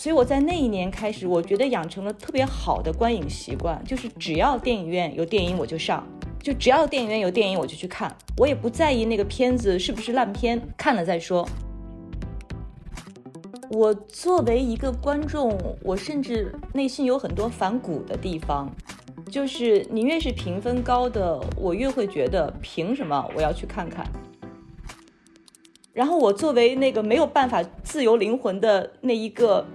所以我在那一年开始，我觉得养成了特别好的观影习惯，就是只要电影院有电影我就上，就只要电影院有电影我就去看，我也不在意那个片子是不是烂片，看了再说。我作为一个观众，我甚至内心有很多反骨的地方，就是你越是评分高的，我越会觉得凭什么我要去看看。然后我作为那个没有办法自由灵魂的那一个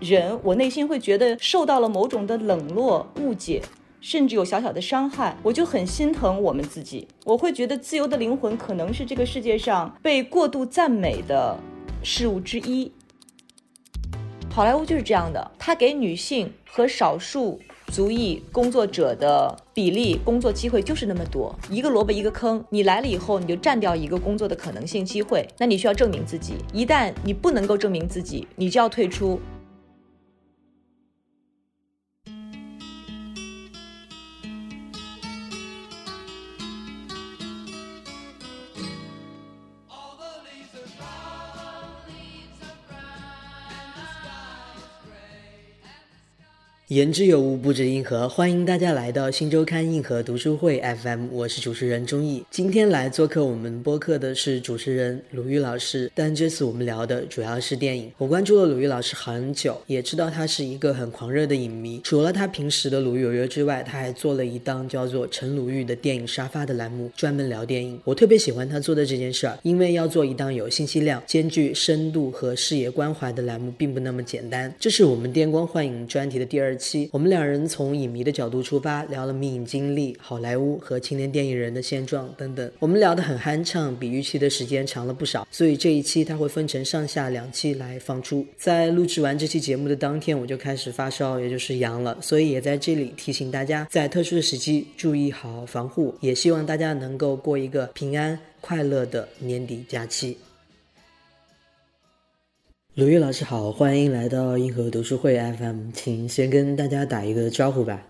人，我内心会觉得受到了某种的冷落、误解，甚至有小小的伤害，我就很心疼我们自己。我会觉得自由的灵魂可能是这个世界上被过度赞美的事物之一。好莱坞就是这样的，它给女性和少数族裔工作者的比例、工作机会就是那么多，一个萝卜一个坑。你来了以后，你就占掉一个工作的可能性机会，那你需要证明自己。一旦你不能够证明自己，你就要退出。言之有物，不止硬核。欢迎大家来到新周刊硬核读书会 FM，我是主持人钟毅。今天来做客我们播客的是主持人鲁豫老师，但这次我们聊的主要是电影。我关注了鲁豫老师很久，也知道他是一个很狂热的影迷。除了他平时的鲁豫有约之外，他还做了一档叫做陈鲁豫的电影沙发的栏目，专门聊电影。我特别喜欢他做的这件事儿，因为要做一档有信息量、兼具深度和视野关怀的栏目，并不那么简单。这是我们电光幻影专题的第二。期，我们两人从影迷的角度出发，聊了迷影经历、好莱坞和青年电影人的现状等等。我们聊得很酣畅，比预期的时间长了不少。所以这一期它会分成上下两期来放出。在录制完这期节目的当天，我就开始发烧，也就是阳了。所以也在这里提醒大家，在特殊的时期注意好防护，也希望大家能够过一个平安快乐的年底假期。鲁豫老师好，欢迎来到硬核读书会 FM，请先跟大家打一个招呼吧。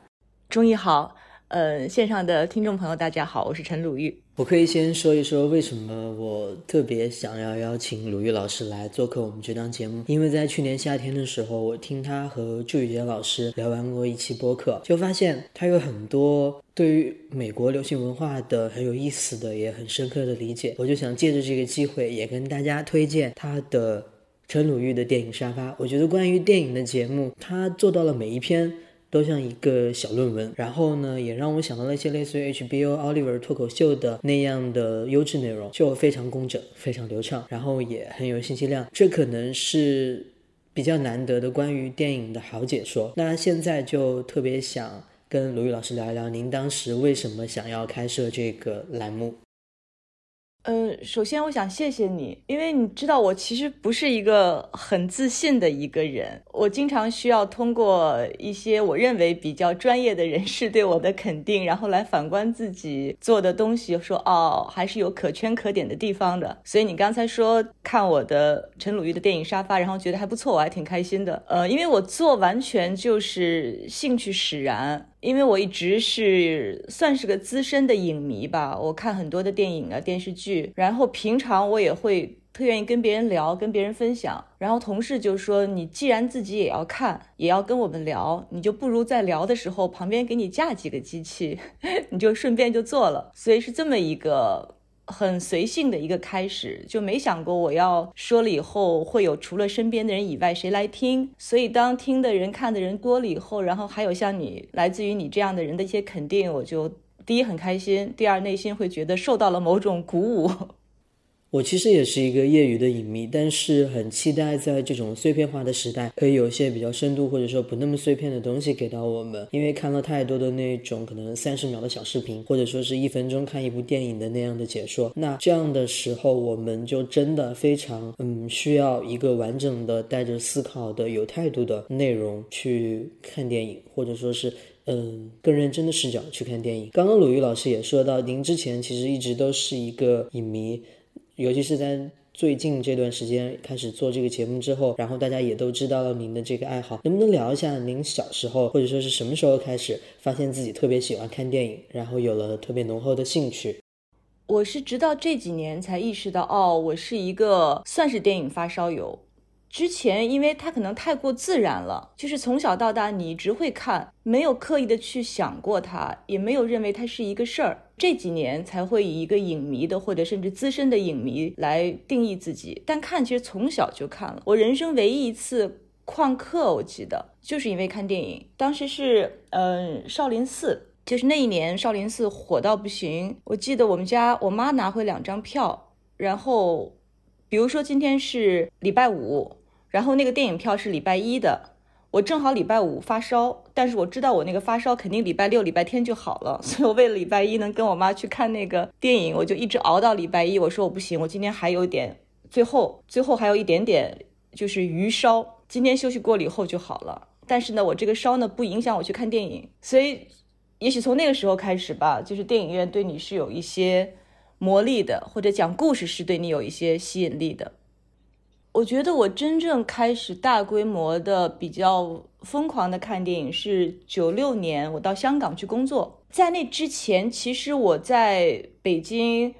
钟意好，呃，线上的听众朋友大家好，我是陈鲁豫。我可以先说一说为什么我特别想要邀请鲁豫老师来做客我们这档节目，因为在去年夏天的时候，我听他和祝宇杰老师聊完过一期播客，就发现他有很多对于美国流行文化的很有意思的也很深刻的理解，我就想借着这个机会也跟大家推荐他的。陈鲁豫的电影沙发，我觉得关于电影的节目，他做到了每一篇都像一个小论文，然后呢，也让我想到了一些类似于 HBO Oliver 脱口秀的那样的优质内容，就非常工整，非常流畅，然后也很有信息量，这可能是比较难得的关于电影的好解说。那现在就特别想跟鲁豫老师聊一聊，您当时为什么想要开设这个栏目？嗯，首先我想谢谢你，因为你知道我其实不是一个很自信的一个人，我经常需要通过一些我认为比较专业的人士对我的肯定，然后来反观自己做的东西，说哦，还是有可圈可点的地方的。所以你刚才说看我的陈鲁豫的电影沙发，然后觉得还不错，我还挺开心的。呃，因为我做完全就是兴趣使然。因为我一直是算是个资深的影迷吧，我看很多的电影啊电视剧，然后平常我也会特愿意跟别人聊，跟别人分享。然后同事就说：“你既然自己也要看，也要跟我们聊，你就不如在聊的时候旁边给你架几个机器，你就顺便就做了。”所以是这么一个。很随性的一个开始，就没想过我要说了以后会有除了身边的人以外谁来听。所以当听的人、看的人多了以后，然后还有像你来自于你这样的人的一些肯定，我就第一很开心，第二内心会觉得受到了某种鼓舞。我其实也是一个业余的影迷，但是很期待在这种碎片化的时代，可以有一些比较深度或者说不那么碎片的东西给到我们。因为看了太多的那种可能三十秒的小视频，或者说是一分钟看一部电影的那样的解说，那这样的时候，我们就真的非常嗯需要一个完整的、带着思考的、有态度的内容去看电影，或者说是嗯更认真的视角去看电影。刚刚鲁豫老师也说到，您之前其实一直都是一个影迷。尤其是在最近这段时间开始做这个节目之后，然后大家也都知道了您的这个爱好，能不能聊一下您小时候或者说是什么时候开始发现自己特别喜欢看电影，然后有了特别浓厚的兴趣？我是直到这几年才意识到，哦，我是一个算是电影发烧友。之前，因为它可能太过自然了，就是从小到大你一直会看，没有刻意的去想过它，也没有认为它是一个事儿。这几年才会以一个影迷的或者甚至资深的影迷来定义自己，但看其实从小就看了。我人生唯一一次旷课，我记得就是因为看电影，当时是嗯少林寺，就是那一年少林寺火到不行。我记得我们家我妈拿回两张票，然后比如说今天是礼拜五。然后那个电影票是礼拜一的，我正好礼拜五发烧，但是我知道我那个发烧肯定礼拜六、礼拜天就好了，所以我为了礼拜一能跟我妈去看那个电影，我就一直熬到礼拜一。我说我不行，我今天还有一点，最后最后还有一点点就是余烧，今天休息过了以后就好了。但是呢，我这个烧呢不影响我去看电影，所以也许从那个时候开始吧，就是电影院对你是有一些魔力的，或者讲故事是对你有一些吸引力的。我觉得我真正开始大规模的、比较疯狂的看电影是九六年，我到香港去工作。在那之前，其实我在北京，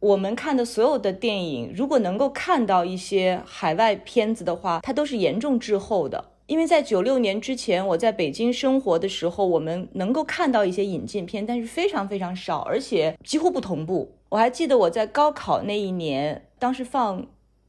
我们看的所有的电影，如果能够看到一些海外片子的话，它都是严重滞后的。因为在九六年之前，我在北京生活的时候，我们能够看到一些引进片，但是非常非常少，而且几乎不同步。我还记得我在高考那一年，当时放。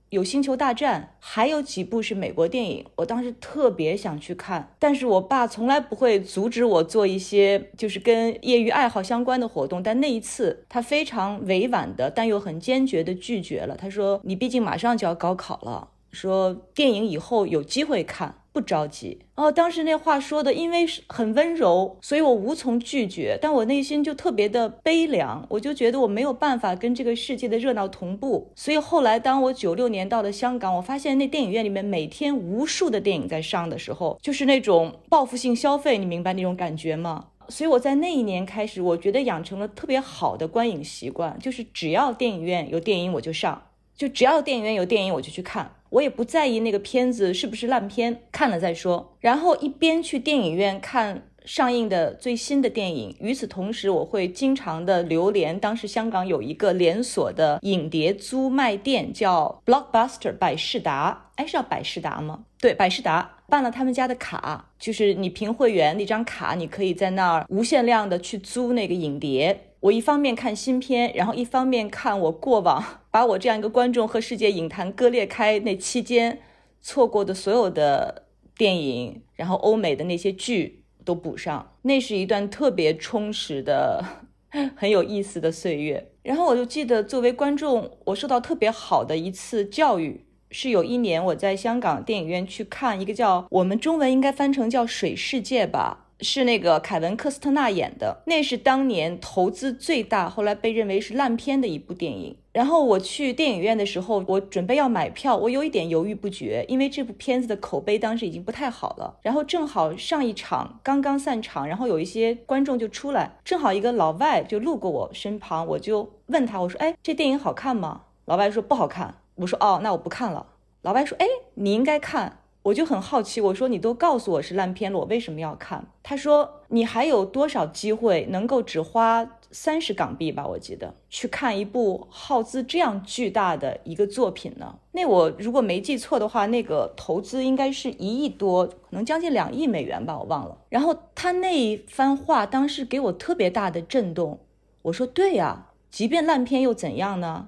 有《星球大战》，还有几部是美国电影，我当时特别想去看，但是我爸从来不会阻止我做一些就是跟业余爱好相关的活动，但那一次他非常委婉的，但又很坚决的拒绝了。他说：“你毕竟马上就要高考了，说电影以后有机会看。”不着急哦，当时那话说的，因为是很温柔，所以我无从拒绝。但我内心就特别的悲凉，我就觉得我没有办法跟这个世界的热闹同步。所以后来，当我九六年到了香港，我发现那电影院里面每天无数的电影在上的时候，就是那种报复性消费，你明白那种感觉吗？所以我在那一年开始，我觉得养成了特别好的观影习惯，就是只要电影院有电影我就上，就只要电影院有电影我就去看。我也不在意那个片子是不是烂片，看了再说。然后一边去电影院看上映的最新的电影，与此同时，我会经常的流连。当时香港有一个连锁的影碟租卖店，叫 Blockbuster 百事达。哎，是叫百事达吗？对，百事达办了他们家的卡，就是你凭会员那张卡，你可以在那儿无限量的去租那个影碟。我一方面看新片，然后一方面看我过往把我这样一个观众和世界影坛割裂开那期间错过的所有的电影，然后欧美的那些剧都补上。那是一段特别充实的、很有意思的岁月。然后我就记得，作为观众，我受到特别好的一次教育，是有一年我在香港电影院去看一个叫我们中文应该翻成叫《水世界》吧。是那个凯文·科斯特纳演的，那是当年投资最大，后来被认为是烂片的一部电影。然后我去电影院的时候，我准备要买票，我有一点犹豫不决，因为这部片子的口碑当时已经不太好了。然后正好上一场刚刚散场，然后有一些观众就出来，正好一个老外就路过我身旁，我就问他，我说：“哎，这电影好看吗？”老外说：“不好看。”我说：“哦，那我不看了。”老外说：“哎，你应该看。”我就很好奇，我说你都告诉我是烂片了，我为什么要看？他说你还有多少机会能够只花三十港币吧，我记得去看一部耗资这样巨大的一个作品呢？那我如果没记错的话，那个投资应该是一亿多，可能将近两亿美元吧，我忘了。然后他那一番话当时给我特别大的震动。我说对呀，即便烂片又怎样呢？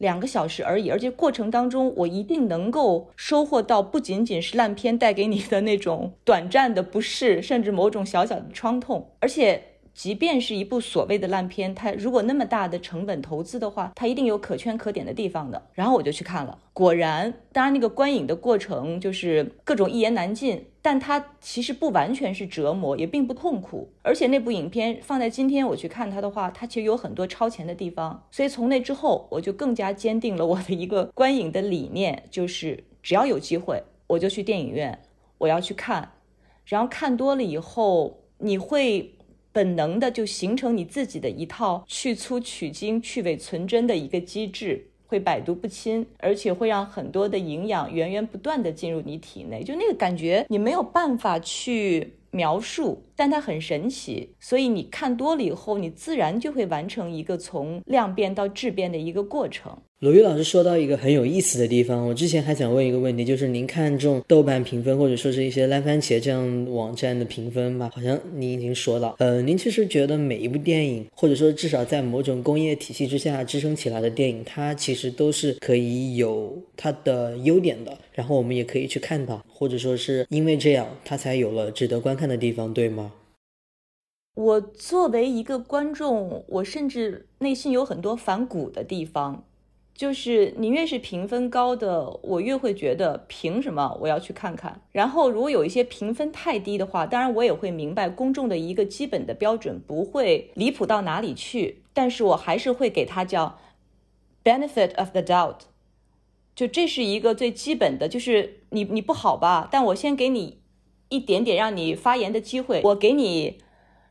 两个小时而已，而且过程当中我一定能够收获到不仅仅是烂片带给你的那种短暂的不适，甚至某种小小的创痛，而且。即便是一部所谓的烂片，它如果那么大的成本投资的话，它一定有可圈可点的地方的。然后我就去看了，果然，当然那个观影的过程就是各种一言难尽，但它其实不完全是折磨，也并不痛苦。而且那部影片放在今天我去看它的话，它其实有很多超前的地方。所以从那之后，我就更加坚定了我的一个观影的理念，就是只要有机会，我就去电影院，我要去看。然后看多了以后，你会。本能的就形成你自己的一套去粗取精、去伪存真的一个机制，会百毒不侵，而且会让很多的营养源源不断的进入你体内。就那个感觉，你没有办法去描述，但它很神奇，所以你看多了以后，你自然就会完成一个从量变到质变的一个过程。鲁豫老师说到一个很有意思的地方，我之前还想问一个问题，就是您看中豆瓣评分或者说是一些烂番茄这样网站的评分吧？好像您已经说了，呃，您其实觉得每一部电影，或者说至少在某种工业体系之下支撑起来的电影，它其实都是可以有它的优点的，然后我们也可以去看到，或者说是因为这样，它才有了值得观看的地方，对吗？我作为一个观众，我甚至内心有很多反骨的地方。就是你越是评分高的，我越会觉得凭什么我要去看看。然后如果有一些评分太低的话，当然我也会明白公众的一个基本的标准不会离谱到哪里去，但是我还是会给他叫 benefit of the doubt，就这是一个最基本的，就是你你不好吧，但我先给你一点点让你发言的机会，我给你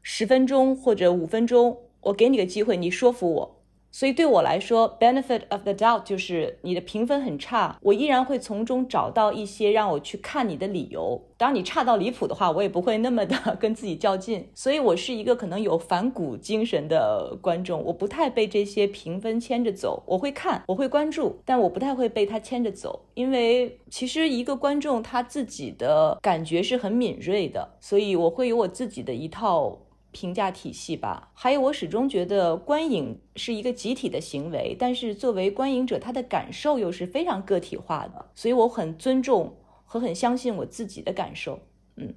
十分钟或者五分钟，我给你个机会，你说服我。所以对我来说，benefit of the doubt 就是你的评分很差，我依然会从中找到一些让我去看你的理由。当然，你差到离谱的话，我也不会那么的跟自己较劲。所以我是一个可能有反骨精神的观众，我不太被这些评分牵着走。我会看，我会关注，但我不太会被他牵着走，因为其实一个观众他自己的感觉是很敏锐的，所以我会有我自己的一套。评价体系吧，还有我始终觉得观影是一个集体的行为，但是作为观影者，他的感受又是非常个体化的，所以我很尊重和很相信我自己的感受。嗯，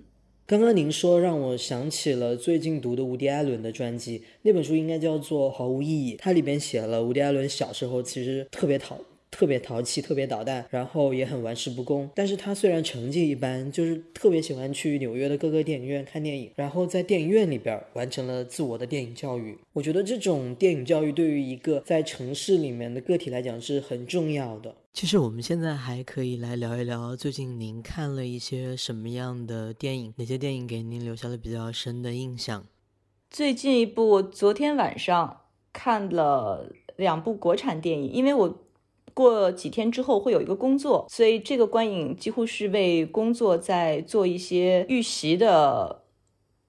刚刚您说让我想起了最近读的伍迪·艾伦的传记，那本书应该叫做《毫无意义》，它里边写了伍迪·艾伦小时候其实特别讨。特别淘气，特别捣蛋，然后也很玩世不恭。但是他虽然成绩一般，就是特别喜欢去纽约的各个电影院看电影，然后在电影院里边完成了自我的电影教育。我觉得这种电影教育对于一个在城市里面的个体来讲是很重要的。其实我们现在还可以来聊一聊，最近您看了一些什么样的电影？哪些电影给您留下了比较深的印象？最近一部，昨天晚上看了两部国产电影，因为我。过几天之后会有一个工作，所以这个观影几乎是为工作在做一些预习的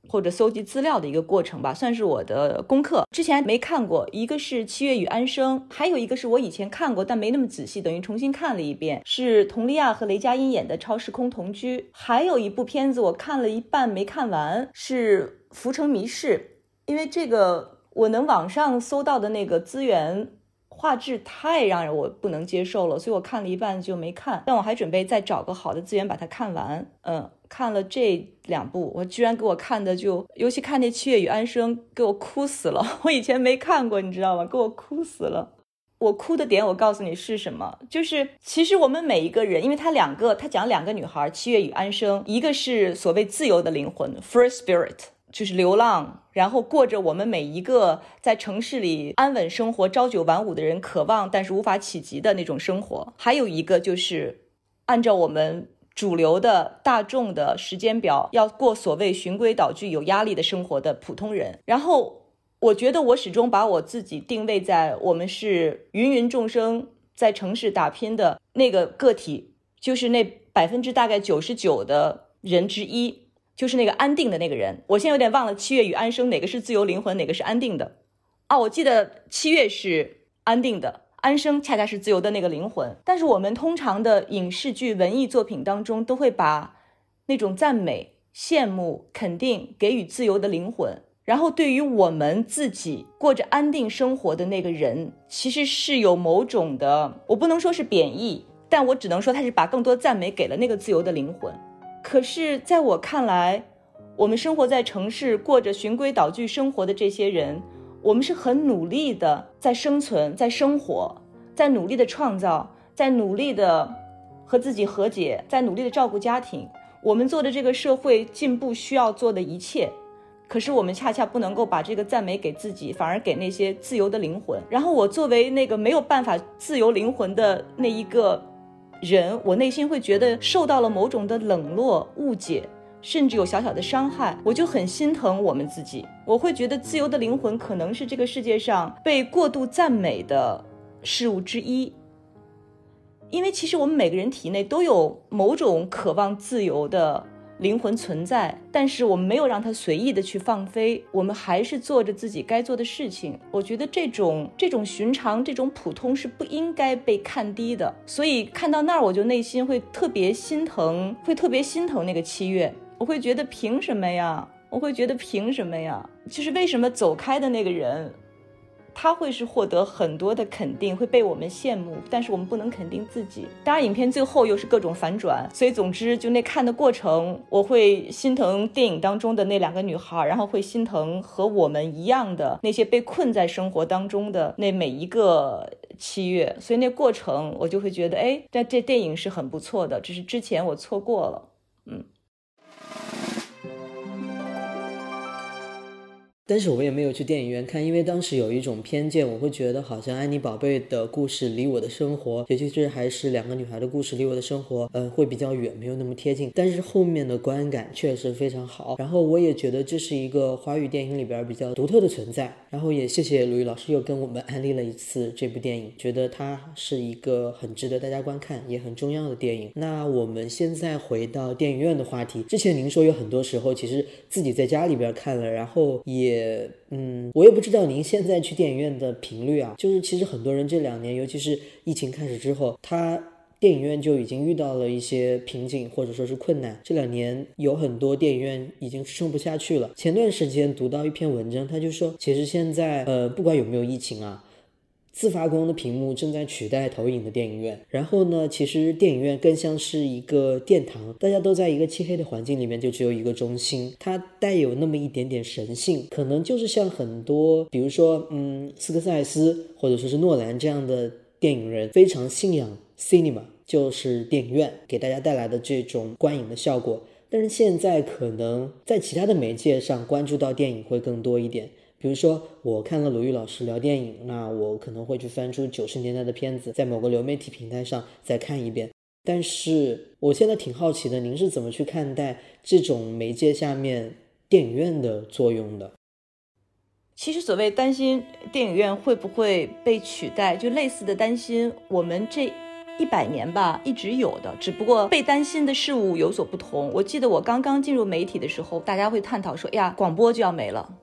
或者搜集资料的一个过程吧，算是我的功课。之前没看过，一个是《七月与安生》，还有一个是我以前看过但没那么仔细，等于重新看了一遍，是佟丽娅和雷佳音演的《超时空同居》。还有一部片子我看了一半没看完，是《浮城谜事》，因为这个我能网上搜到的那个资源。画质太让人我不能接受了，所以我看了一半就没看。但我还准备再找个好的资源把它看完。嗯，看了这两部，我居然给我看的就，尤其看那《七月与安生》，给我哭死了。我以前没看过，你知道吗？给我哭死了。我哭的点，我告诉你是什么，就是其实我们每一个人，因为他两个，他讲两个女孩，《七月与安生》，一个是所谓自由的灵魂，free spirit。就是流浪，然后过着我们每一个在城市里安稳生活、朝九晚五的人渴望但是无法企及的那种生活。还有一个就是按照我们主流的大众的时间表，要过所谓循规蹈矩、有压力的生活的普通人。然后我觉得我始终把我自己定位在我们是芸芸众生在城市打拼的那个个体，就是那百分之大概九十九的人之一。就是那个安定的那个人，我现在有点忘了七月与安生哪个是自由灵魂，哪个是安定的啊？我记得七月是安定的，安生恰恰是自由的那个灵魂。但是我们通常的影视剧、文艺作品当中，都会把那种赞美、羡慕、肯定给予自由的灵魂，然后对于我们自己过着安定生活的那个人，其实是有某种的，我不能说是贬义，但我只能说他是把更多赞美给了那个自由的灵魂。可是，在我看来，我们生活在城市，过着循规蹈矩生活的这些人，我们是很努力的在生存，在生活，在努力的创造，在努力的和自己和解，在努力的照顾家庭。我们做的这个社会进步需要做的一切，可是我们恰恰不能够把这个赞美给自己，反而给那些自由的灵魂。然后，我作为那个没有办法自由灵魂的那一个。人，我内心会觉得受到了某种的冷落、误解，甚至有小小的伤害，我就很心疼我们自己。我会觉得自由的灵魂可能是这个世界上被过度赞美的事物之一，因为其实我们每个人体内都有某种渴望自由的。灵魂存在，但是我们没有让它随意的去放飞，我们还是做着自己该做的事情。我觉得这种这种寻常、这种普通是不应该被看低的。所以看到那儿，我就内心会特别心疼，会特别心疼那个七月。我会觉得凭什么呀？我会觉得凭什么呀？就是为什么走开的那个人？他会是获得很多的肯定，会被我们羡慕，但是我们不能肯定自己。当然，影片最后又是各种反转，所以总之就那看的过程，我会心疼电影当中的那两个女孩，然后会心疼和我们一样的那些被困在生活当中的那每一个七月。所以那过程我就会觉得，哎，但这电影是很不错的，只是之前我错过了，嗯。但是我也没有去电影院看，因为当时有一种偏见，我会觉得好像安妮宝贝的故事离我的生活，尤其是还是两个女孩的故事，离我的生活，嗯，会比较远，没有那么贴近。但是后面的观感确实非常好，然后我也觉得这是一个华语电影里边比较独特的存在。然后也谢谢鲁豫老师又跟我们安利了一次这部电影，觉得它是一个很值得大家观看，也很重要的电影。那我们现在回到电影院的话题，之前您说有很多时候其实自己在家里边看了，然后也。也嗯，我也不知道您现在去电影院的频率啊。就是其实很多人这两年，尤其是疫情开始之后，他电影院就已经遇到了一些瓶颈或者说是困难。这两年有很多电影院已经撑不下去了。前段时间读到一篇文章，他就说，其实现在呃，不管有没有疫情啊。自发光的屏幕正在取代投影的电影院，然后呢，其实电影院更像是一个殿堂，大家都在一个漆黑的环境里面，就只有一个中心，它带有那么一点点神性，可能就是像很多，比如说，嗯，斯科塞斯或者说是诺兰这样的电影人，非常信仰 cinema，就是电影院给大家带来的这种观影的效果。但是现在可能在其他的媒介上关注到电影会更多一点。比如说，我看了鲁豫老师聊电影，那我可能会去翻出九十年代的片子，在某个流媒体平台上再看一遍。但是我现在挺好奇的，您是怎么去看待这种媒介下面电影院的作用的？其实，所谓担心电影院会不会被取代，就类似的担心，我们这一百年吧一直有的，只不过被担心的事物有所不同。我记得我刚刚进入媒体的时候，大家会探讨说：“哎呀，广播就要没了。”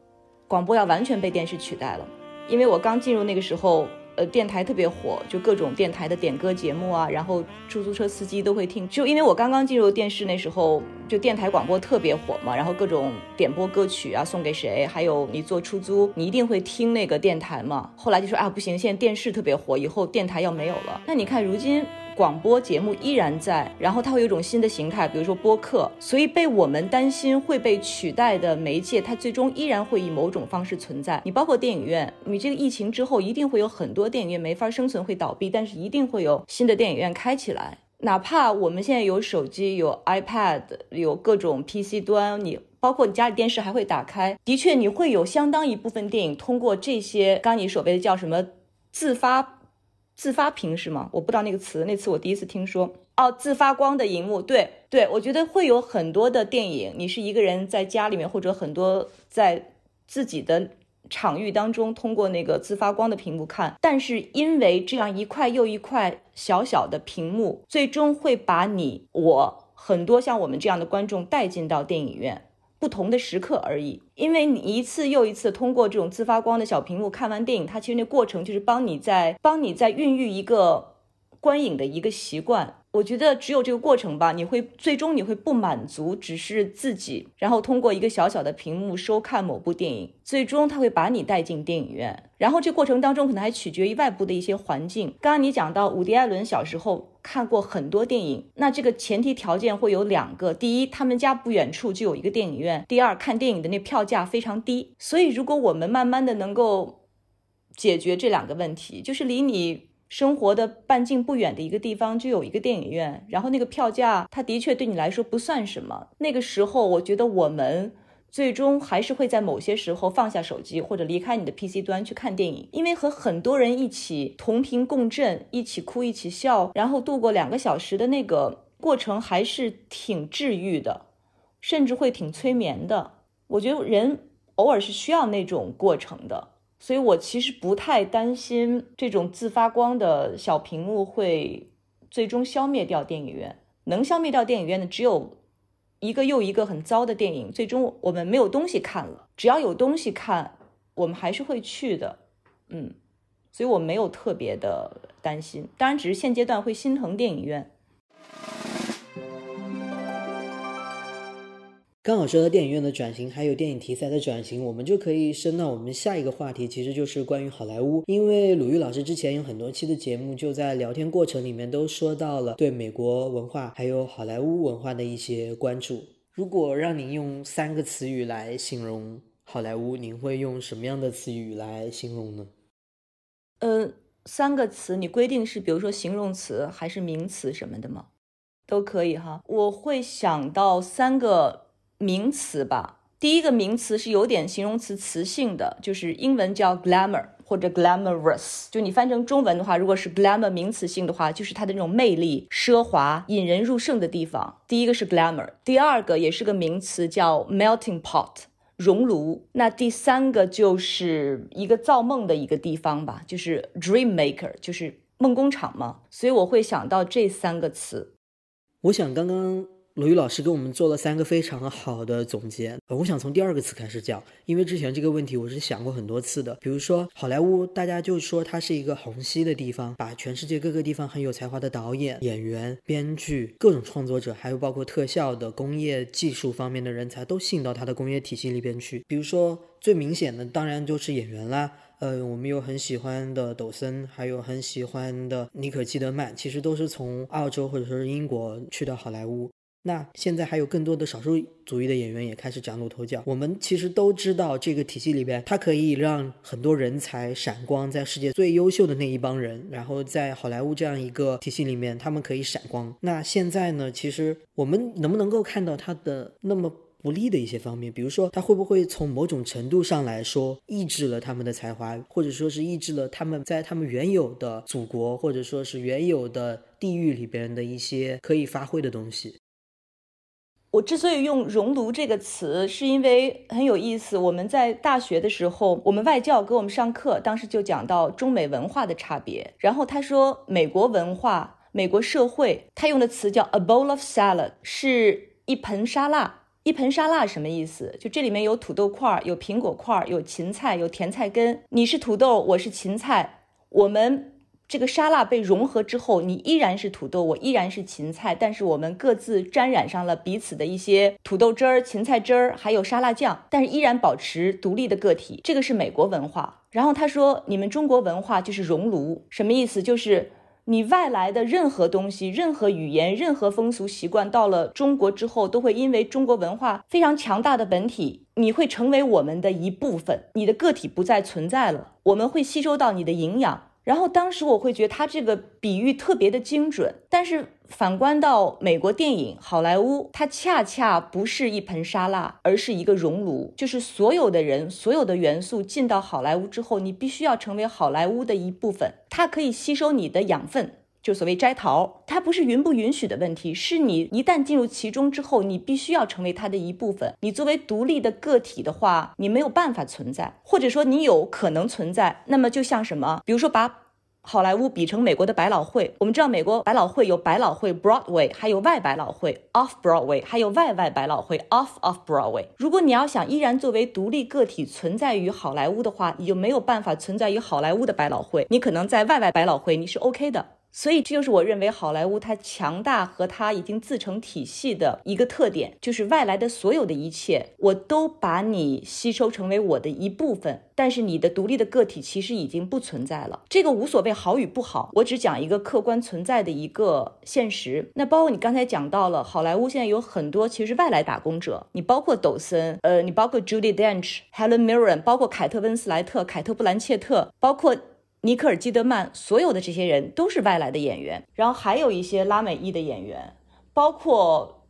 广播要完全被电视取代了，因为我刚进入那个时候，呃，电台特别火，就各种电台的点歌节目啊，然后出租车司机都会听。就因为我刚刚进入电视那时候，就电台广播特别火嘛，然后各种点播歌曲啊，送给谁，还有你坐出租，你一定会听那个电台嘛。后来就说啊，不行，现在电视特别火，以后电台要没有了。那你看如今。广播节目依然在，然后它会有一种新的形态，比如说播客，所以被我们担心会被取代的媒介，它最终依然会以某种方式存在。你包括电影院，你这个疫情之后，一定会有很多电影院没法生存，会倒闭，但是一定会有新的电影院开起来。哪怕我们现在有手机、有 iPad、有各种 PC 端，你包括你家里电视还会打开，的确你会有相当一部分电影通过这些，刚你所谓的叫什么自发。自发屏是吗？我不知道那个词，那次我第一次听说。哦，自发光的荧幕，对对，我觉得会有很多的电影，你是一个人在家里面，或者很多在自己的场域当中，通过那个自发光的屏幕看。但是因为这样一块又一块小小的屏幕，最终会把你我很多像我们这样的观众带进到电影院。不同的时刻而已，因为你一次又一次通过这种自发光的小屏幕看完电影，它其实那过程就是帮你在帮你在孕育一个观影的一个习惯。我觉得只有这个过程吧，你会最终你会不满足，只是自己，然后通过一个小小的屏幕收看某部电影，最终他会把你带进电影院。然后这过程当中可能还取决于外部的一些环境。刚刚你讲到伍迪·艾伦小时候看过很多电影，那这个前提条件会有两个：第一，他们家不远处就有一个电影院；第二，看电影的那票价非常低。所以如果我们慢慢的能够解决这两个问题，就是离你。生活的半径不远的一个地方就有一个电影院，然后那个票价，它的确对你来说不算什么。那个时候，我觉得我们最终还是会在某些时候放下手机或者离开你的 PC 端去看电影，因为和很多人一起同频共振，一起哭一起笑，然后度过两个小时的那个过程还是挺治愈的，甚至会挺催眠的。我觉得人偶尔是需要那种过程的。所以我其实不太担心这种自发光的小屏幕会最终消灭掉电影院。能消灭掉电影院的只有一个又一个很糟的电影，最终我们没有东西看了。只要有东西看，我们还是会去的。嗯，所以我没有特别的担心。当然，只是现阶段会心疼电影院。刚好说到电影院的转型，还有电影题材的转型，我们就可以升到我们下一个话题，其实就是关于好莱坞。因为鲁豫老师之前有很多期的节目，就在聊天过程里面都说到了对美国文化还有好莱坞文化的一些关注。如果让您用三个词语来形容好莱坞，您会用什么样的词语来形容呢？呃，三个词，你规定是比如说形容词还是名词什么的吗？都可以哈。我会想到三个。名词吧，第一个名词是有点形容词词性的，就是英文叫 glamour 或者 glamorous。就你翻成中文的话，如果是 glamour 名词性的话，就是它的那种魅力、奢华、引人入胜的地方。第一个是 glamour，第二个也是个名词叫 melting pot 熔炉。那第三个就是一个造梦的一个地方吧，就是 dream maker，就是梦工厂嘛。所以我会想到这三个词。我想刚刚。鲁豫老师给我们做了三个非常好的总结，我想从第二个词开始讲，因为之前这个问题我是想过很多次的。比如说好莱坞，大家就说它是一个虹吸的地方，把全世界各个地方很有才华的导演、演员、编剧、各种创作者，还有包括特效的工业技术方面的人才，都吸引到它的工业体系里边去。比如说最明显的，当然就是演员啦。呃，我们有很喜欢的抖森，还有很喜欢的尼可基德曼，其实都是从澳洲或者说是英国去到好莱坞。那现在还有更多的少数族裔的演员也开始崭露头角。我们其实都知道，这个体系里边，它可以让很多人才闪光，在世界最优秀的那一帮人，然后在好莱坞这样一个体系里面，他们可以闪光。那现在呢？其实我们能不能够看到它的那么不利的一些方面？比如说，它会不会从某种程度上来说，抑制了他们的才华，或者说是抑制了他们在他们原有的祖国，或者说是原有的地域里边的一些可以发挥的东西？我之所以用“熔炉”这个词，是因为很有意思。我们在大学的时候，我们外教给我们上课，当时就讲到中美文化的差别。然后他说，美国文化、美国社会，他用的词叫 “a bowl of salad”，是一盆沙拉。一盆沙拉什么意思？就这里面有土豆块儿、有苹果块儿、有芹菜、有甜菜根。你是土豆，我是芹菜，我们。这个沙拉被融合之后，你依然是土豆，我依然是芹菜，但是我们各自沾染上了彼此的一些土豆汁儿、芹菜汁儿，还有沙拉酱，但是依然保持独立的个体。这个是美国文化。然后他说，你们中国文化就是熔炉，什么意思？就是你外来的任何东西、任何语言、任何风俗习惯，到了中国之后，都会因为中国文化非常强大的本体，你会成为我们的一部分，你的个体不再存在了，我们会吸收到你的营养。然后当时我会觉得他这个比喻特别的精准，但是反观到美国电影好莱坞，它恰恰不是一盆沙拉，而是一个熔炉，就是所有的人、所有的元素进到好莱坞之后，你必须要成为好莱坞的一部分，它可以吸收你的养分。就所谓摘桃，它不是允不允许的问题，是你一旦进入其中之后，你必须要成为它的一部分。你作为独立的个体的话，你没有办法存在，或者说你有可能存在。那么就像什么，比如说把好莱坞比成美国的百老汇，我们知道美国百老汇有百老汇 Broadway，还有外百老汇 Off Broadway，还有外外百老汇 Off Off Broadway。如果你要想依然作为独立个体存在于好莱坞的话，你就没有办法存在于好莱坞的百老汇，你可能在外外百老汇你是 OK 的。所以，这就是我认为好莱坞它强大和它已经自成体系的一个特点，就是外来的所有的一切，我都把你吸收成为我的一部分。但是，你的独立的个体其实已经不存在了。这个无所谓好与不好，我只讲一个客观存在的一个现实。那包括你刚才讲到了，好莱坞现在有很多其实外来打工者，你包括抖森，呃，你包括 Judy Dench、Helen Mirren，包括凯特温斯莱特、凯特布兰切特，包括。尼克尔基德曼，所有的这些人都是外来的演员，然后还有一些拉美裔的演员，包括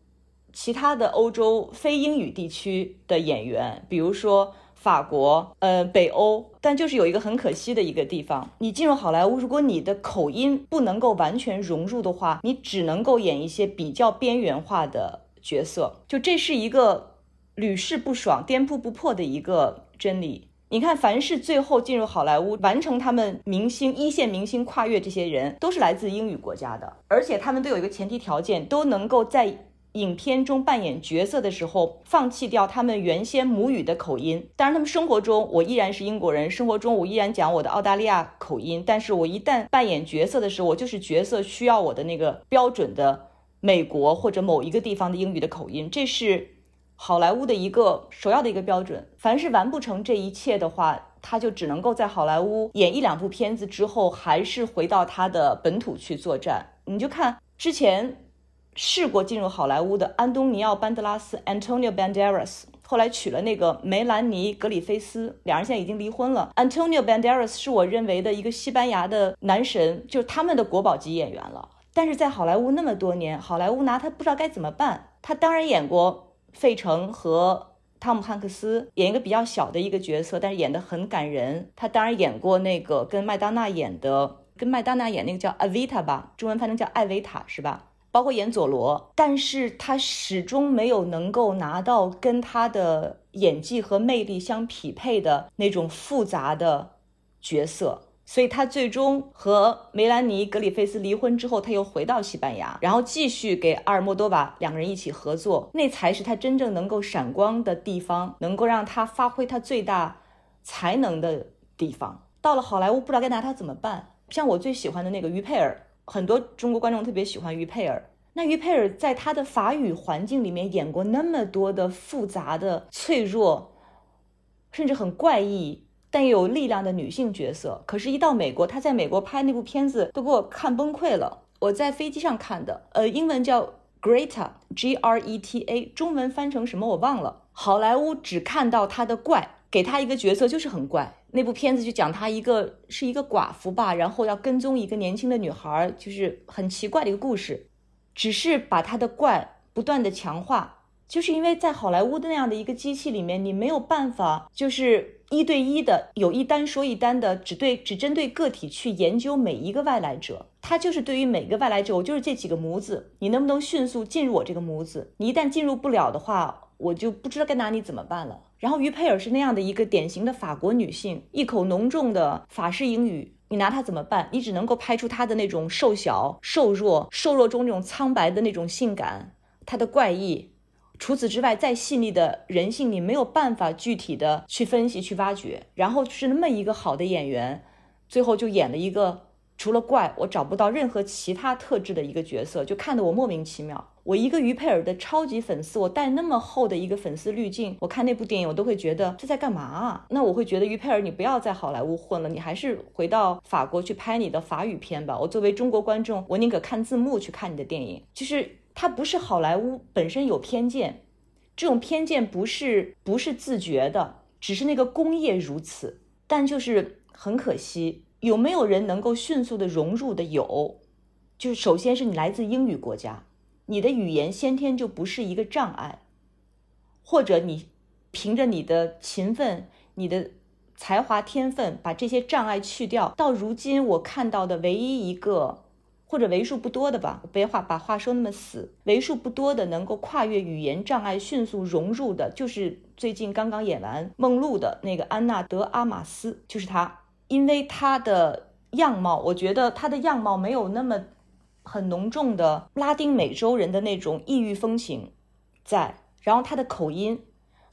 其他的欧洲非英语地区的演员，比如说法国，呃，北欧。但就是有一个很可惜的一个地方，你进入好莱坞，如果你的口音不能够完全融入的话，你只能够演一些比较边缘化的角色。就这是一个屡试不爽、颠扑不破的一个真理。你看，凡是最后进入好莱坞完成他们明星一线明星跨越这些人，都是来自英语国家的，而且他们都有一个前提条件，都能够在影片中扮演角色的时候，放弃掉他们原先母语的口音。当然，他们生活中我依然是英国人，生活中我依然讲我的澳大利亚口音。但是我一旦扮演角色的时候，我就是角色需要我的那个标准的美国或者某一个地方的英语的口音。这是好莱坞的一个首要的一个标准。凡是完不成这一切的话，他就只能够在好莱坞演一两部片子之后，还是回到他的本土去作战。你就看之前。试过进入好莱坞的安东尼奥·班德拉斯 （Antonio Banderas），后来娶了那个梅兰妮·格里菲斯，两人现在已经离婚了。Antonio Banderas 是我认为的一个西班牙的男神，就是他们的国宝级演员了。但是在好莱坞那么多年，好莱坞拿他不知道该怎么办。他当然演过《费城》和汤姆·汉克斯，演一个比较小的一个角色，但是演得很感人。他当然演过那个跟麦当娜演的，跟麦当娜演那个叫《Avita》吧，中文翻成叫《艾维塔》，是吧？包括演佐罗，但是他始终没有能够拿到跟他的演技和魅力相匹配的那种复杂的角色，所以他最终和梅兰妮·格里菲斯离婚之后，他又回到西班牙，然后继续给阿尔莫多瓦两个人一起合作，那才是他真正能够闪光的地方，能够让他发挥他最大才能的地方。到了好莱坞，不知道该拿他怎么办。像我最喜欢的那个于佩尔。很多中国观众特别喜欢于佩尔。那于佩尔在他的法语环境里面演过那么多的复杂的、脆弱，甚至很怪异但又有力量的女性角色。可是，一到美国，他在美国拍那部片子都给我看崩溃了。我在飞机上看的，呃，英文叫 Greta，G R E T A，中文翻成什么我忘了。好莱坞只看到他的怪，给他一个角色就是很怪。那部片子就讲她一个是一个寡妇吧，然后要跟踪一个年轻的女孩，就是很奇怪的一个故事。只是把她的怪不断的强化，就是因为在好莱坞的那样的一个机器里面，你没有办法就是一对一的有一单说一单的，只对只针对个体去研究每一个外来者。他就是对于每个外来者，我就是这几个模子，你能不能迅速进入我这个模子？你一旦进入不了的话，我就不知道该拿你怎么办了。然后于佩尔是那样的一个典型的法国女性，一口浓重的法式英语，你拿她怎么办？你只能够拍出她的那种瘦小、瘦弱、瘦弱中那种苍白的那种性感，她的怪异。除此之外，再细腻的人性，你没有办法具体的去分析、去挖掘。然后是那么一个好的演员，最后就演了一个。除了怪，我找不到任何其他特质的一个角色，就看得我莫名其妙。我一个于佩尔的超级粉丝，我带那么厚的一个粉丝滤镜，我看那部电影，我都会觉得这在干嘛啊？那我会觉得于佩尔，你不要在好莱坞混了，你还是回到法国去拍你的法语片吧。我作为中国观众，我宁可看字幕去看你的电影。就是它不是好莱坞本身有偏见，这种偏见不是不是自觉的，只是那个工业如此。但就是很可惜。有没有人能够迅速的融入的？有，就是首先是你来自英语国家，你的语言先天就不是一个障碍，或者你凭着你的勤奋、你的才华、天分，把这些障碍去掉。到如今我看到的唯一一个，或者为数不多的吧，别话把话说那么死，为数不多的能够跨越语言障碍迅速融入的，就是最近刚刚演完《梦露》的那个安娜德阿玛斯，就是她。因为他的样貌，我觉得他的样貌没有那么很浓重的拉丁美洲人的那种异域风情在，然后他的口音，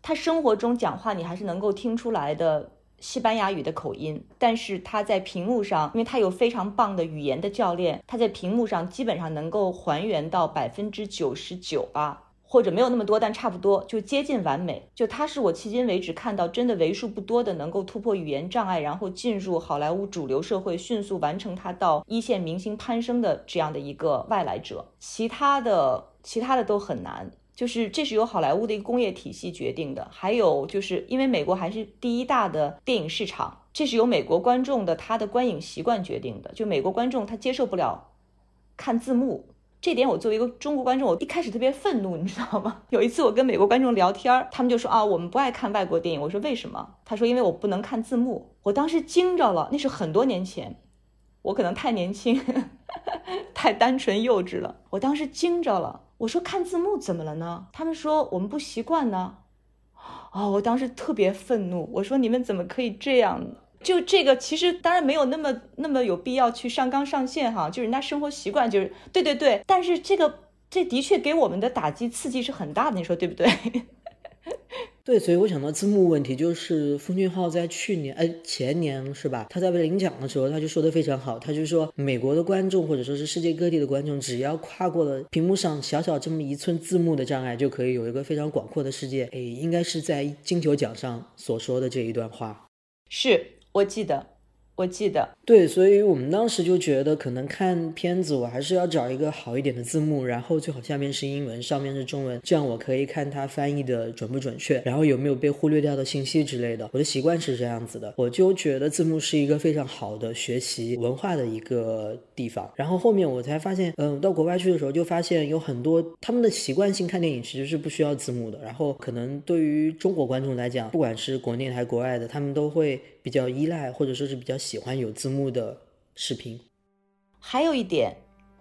他生活中讲话你还是能够听出来的西班牙语的口音，但是他在屏幕上，因为他有非常棒的语言的教练，他在屏幕上基本上能够还原到百分之九十九吧。或者没有那么多，但差不多就接近完美。就他是我迄今为止看到真的为数不多的能够突破语言障碍，然后进入好莱坞主流社会，迅速完成他到一线明星攀升的这样的一个外来者。其他的，其他的都很难。就是这是由好莱坞的一个工业体系决定的。还有就是因为美国还是第一大的电影市场，这是由美国观众的他的观影习惯决定的。就美国观众他接受不了看字幕。这点我作为一个中国观众，我一开始特别愤怒，你知道吗？有一次我跟美国观众聊天，他们就说啊，我们不爱看外国电影。我说为什么？他说因为我不能看字幕。我当时惊着了，那是很多年前，我可能太年轻，太单纯幼稚了。我当时惊着了，我说看字幕怎么了呢？他们说我们不习惯呢。哦，我当时特别愤怒，我说你们怎么可以这样呢？就这个，其实当然没有那么那么有必要去上纲上线哈，就人家生活习惯就是对对对，但是这个这的确给我们的打击刺激是很大的，你说对不对？对，所以我想到字幕问题，就是奉俊浩在去年，呃，前年是吧？他在领奖的时候，他就说的非常好，他就说美国的观众或者说是世界各地的观众，只要跨过了屏幕上小小这么一寸字幕的障碍，就可以有一个非常广阔的世界。诶，应该是在金球奖上所说的这一段话，是我记得。我记得，对，所以我们当时就觉得，可能看片子我还是要找一个好一点的字幕，然后最好下面是英文，上面是中文，这样我可以看它翻译的准不准确，然后有没有被忽略掉的信息之类的。我的习惯是这样子的，我就觉得字幕是一个非常好的学习文化的一个地方。然后后面我才发现，嗯，到国外去的时候就发现有很多他们的习惯性看电影其实是不需要字幕的。然后可能对于中国观众来讲，不管是国内还是国外的，他们都会。比较依赖或者说是比较喜欢有字幕的视频。还有一点，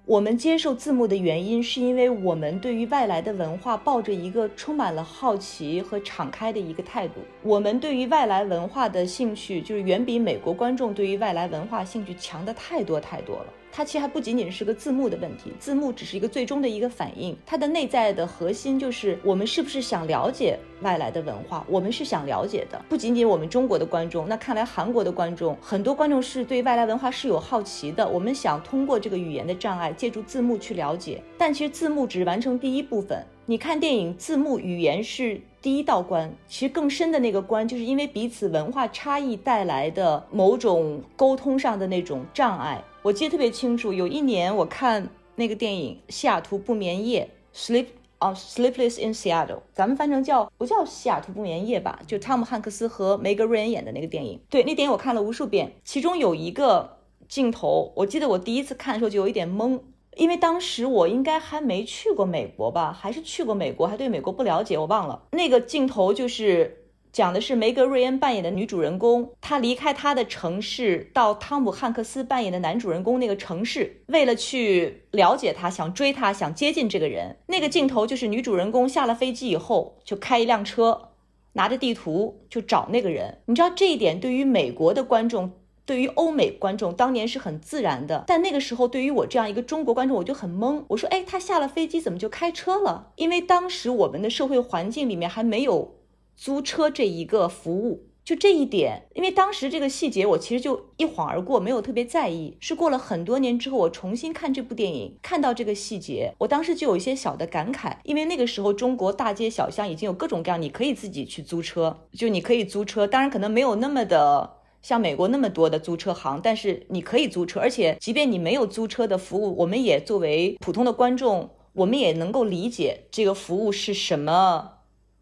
我们接受字幕的原因，是因为我们对于外来的文化抱着一个充满了好奇和敞开的一个态度。我们对于外来文化的兴趣，就是远比美国观众对于外来文化兴趣强的太多太多了。它其实还不仅仅是个字幕的问题，字幕只是一个最终的一个反应，它的内在的核心就是我们是不是想了解外来的文化，我们是想了解的，不仅仅我们中国的观众，那看来韩国的观众，很多观众是对外来文化是有好奇的，我们想通过这个语言的障碍，借助字幕去了解，但其实字幕只是完成第一部分。你看电影，字幕语言是第一道关，其实更深的那个关，就是因为彼此文化差异带来的某种沟通上的那种障碍。我记得特别清楚，有一年我看那个电影《西雅图不眠夜》（Sleep on Sleepless in Seattle），咱们翻成叫不叫《西雅图不眠夜》吧？就汤姆汉克斯和梅格瑞恩演的那个电影。对，那电影我看了无数遍，其中有一个镜头，我记得我第一次看的时候就有一点懵。因为当时我应该还没去过美国吧，还是去过美国，还对美国不了解，我忘了。那个镜头就是讲的是梅格瑞恩扮演的女主人公，她离开她的城市，到汤姆汉克斯扮演的男主人公那个城市，为了去了解他，想追他，想接近这个人。那个镜头就是女主人公下了飞机以后，就开一辆车，拿着地图就找那个人。你知道这一点对于美国的观众。对于欧美观众，当年是很自然的，但那个时候对于我这样一个中国观众，我就很懵。我说：“哎，他下了飞机怎么就开车了？”因为当时我们的社会环境里面还没有租车这一个服务，就这一点。因为当时这个细节我其实就一晃而过，没有特别在意。是过了很多年之后，我重新看这部电影，看到这个细节，我当时就有一些小的感慨。因为那个时候中国大街小巷已经有各种各样，你可以自己去租车，就你可以租车，当然可能没有那么的。像美国那么多的租车行，但是你可以租车，而且即便你没有租车的服务，我们也作为普通的观众，我们也能够理解这个服务是什么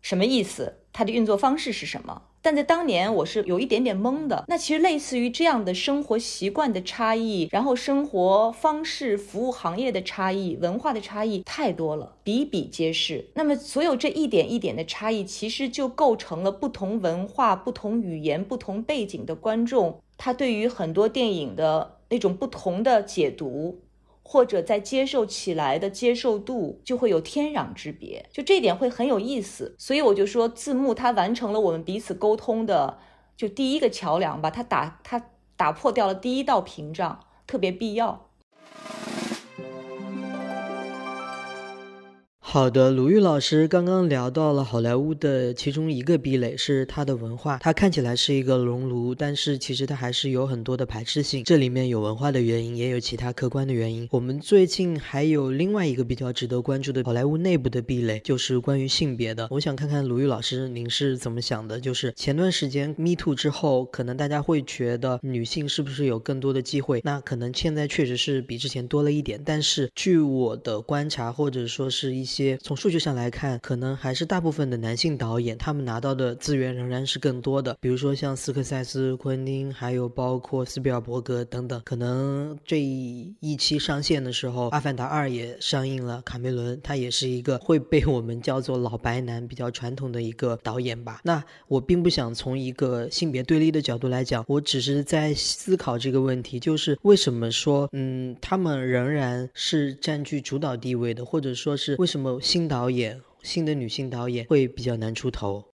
什么意思，它的运作方式是什么。但在当年，我是有一点点懵的。那其实类似于这样的生活习惯的差异，然后生活方式、服务行业的差异、文化的差异太多了，比比皆是。那么，所有这一点一点的差异，其实就构成了不同文化、不同语言、不同背景的观众，他对于很多电影的那种不同的解读。或者在接受起来的接受度就会有天壤之别，就这点会很有意思。所以我就说，字幕它完成了我们彼此沟通的就第一个桥梁吧，它打它打破掉了第一道屏障，特别必要。好的，鲁豫老师刚刚聊到了好莱坞的其中一个壁垒是它的文化，它看起来是一个熔炉，但是其实它还是有很多的排斥性。这里面有文化的原因，也有其他客观的原因。我们最近还有另外一个比较值得关注的好莱坞内部的壁垒，就是关于性别的。我想看看鲁豫老师您是怎么想的？就是前段时间 Me Too 之后，可能大家会觉得女性是不是有更多的机会？那可能现在确实是比之前多了一点，但是据我的观察，或者说是一些。从数据上来看，可能还是大部分的男性导演，他们拿到的资源仍然是更多的。比如说像斯科塞斯、昆汀，还有包括斯皮尔伯格等等。可能这一期上线的时候，《阿凡达二》也上映了，卡梅伦他也是一个会被我们叫做老白男、比较传统的一个导演吧。那我并不想从一个性别对立的角度来讲，我只是在思考这个问题，就是为什么说，嗯，他们仍然是占据主导地位的，或者说是为什么？新导演，新的女性导演会比较难出头。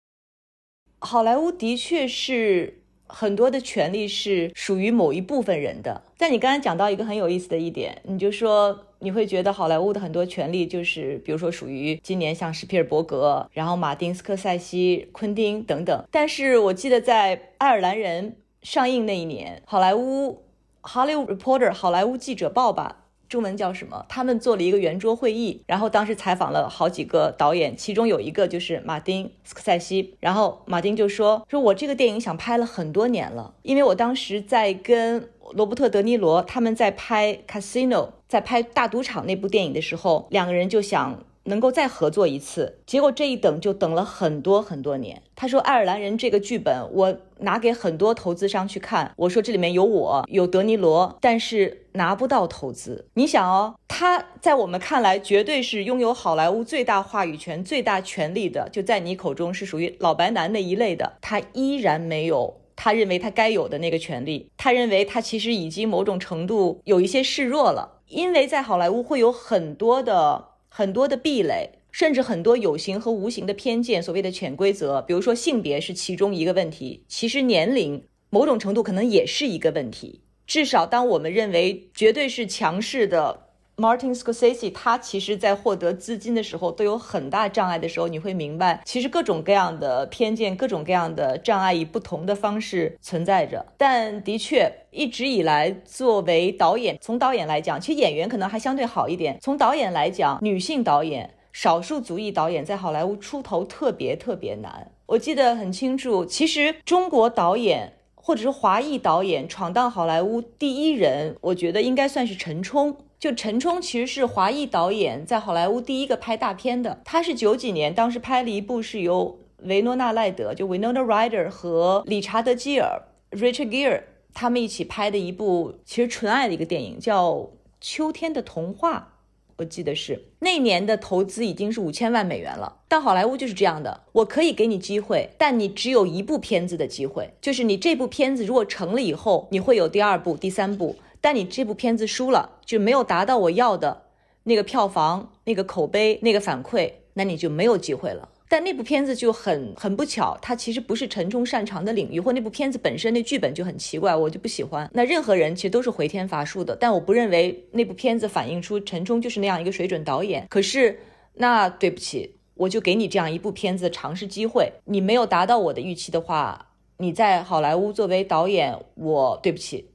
好莱坞的确是很多的权利是属于某一部分人的。但你刚才讲到一个很有意思的一点，你就说你会觉得好莱坞的很多权利就是，比如说属于今年像史皮尔伯格，然后马丁斯科塞西、昆汀等等。但是我记得在《爱尔兰人》上映那一年，好莱坞《Hollywood Reporter》好莱坞记者报吧。中文叫什么？他们做了一个圆桌会议，然后当时采访了好几个导演，其中有一个就是马丁斯科塞西。然后马丁就说：“说我这个电影想拍了很多年了，因为我当时在跟罗伯特·德尼罗他们在拍《Casino》，在拍《大赌场》那部电影的时候，两个人就想。”能够再合作一次，结果这一等就等了很多很多年。他说：“爱尔兰人这个剧本，我拿给很多投资商去看，我说这里面有我，有德尼罗，但是拿不到投资。你想哦，他在我们看来绝对是拥有好莱坞最大话语权、最大权力的，就在你口中是属于老白男那一类的，他依然没有他认为他该有的那个权利。他认为他其实已经某种程度有一些示弱了，因为在好莱坞会有很多的。”很多的壁垒，甚至很多有形和无形的偏见，所谓的潜规则，比如说性别是其中一个问题，其实年龄某种程度可能也是一个问题。至少当我们认为绝对是强势的。Martin Scorsese，他其实在获得资金的时候都有很大障碍的时候，你会明白，其实各种各样的偏见、各种各样的障碍以不同的方式存在着。但的确，一直以来，作为导演，从导演来讲，其实演员可能还相对好一点。从导演来讲，女性导演、少数族裔导演在好莱坞出头特别特别难。我记得很清楚，其实中国导演或者是华裔导演闯荡好莱坞第一人，我觉得应该算是陈冲。就陈冲其实是华裔导演在好莱坞第一个拍大片的，他是九几年当时拍了一部是由维诺纳赖德就 Winona Ryder 和理查德基尔 Richard Gere 他们一起拍的一部其实纯爱的一个电影，叫《秋天的童话》，我记得是那年的投资已经是五千万美元了。但好莱坞就是这样的，我可以给你机会，但你只有一部片子的机会，就是你这部片子如果成了以后，你会有第二部、第三部。但你这部片子输了，就没有达到我要的那个票房、那个口碑、那个反馈，那你就没有机会了。但那部片子就很很不巧，它其实不是陈冲擅长的领域，或那部片子本身那剧本就很奇怪，我就不喜欢。那任何人其实都是回天乏术的，但我不认为那部片子反映出陈冲就是那样一个水准导演。可是，那对不起，我就给你这样一部片子尝试机会，你没有达到我的预期的话，你在好莱坞作为导演，我对不起。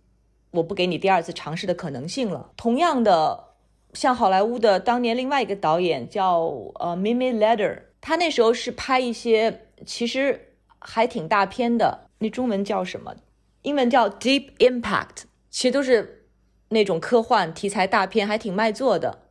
我不给你第二次尝试的可能性了。同样的，像好莱坞的当年另外一个导演叫呃 Mimi Leder，他那时候是拍一些其实还挺大片的，那中文叫什么？英文叫 Deep Impact，其实都是那种科幻题材大片，还挺卖座的。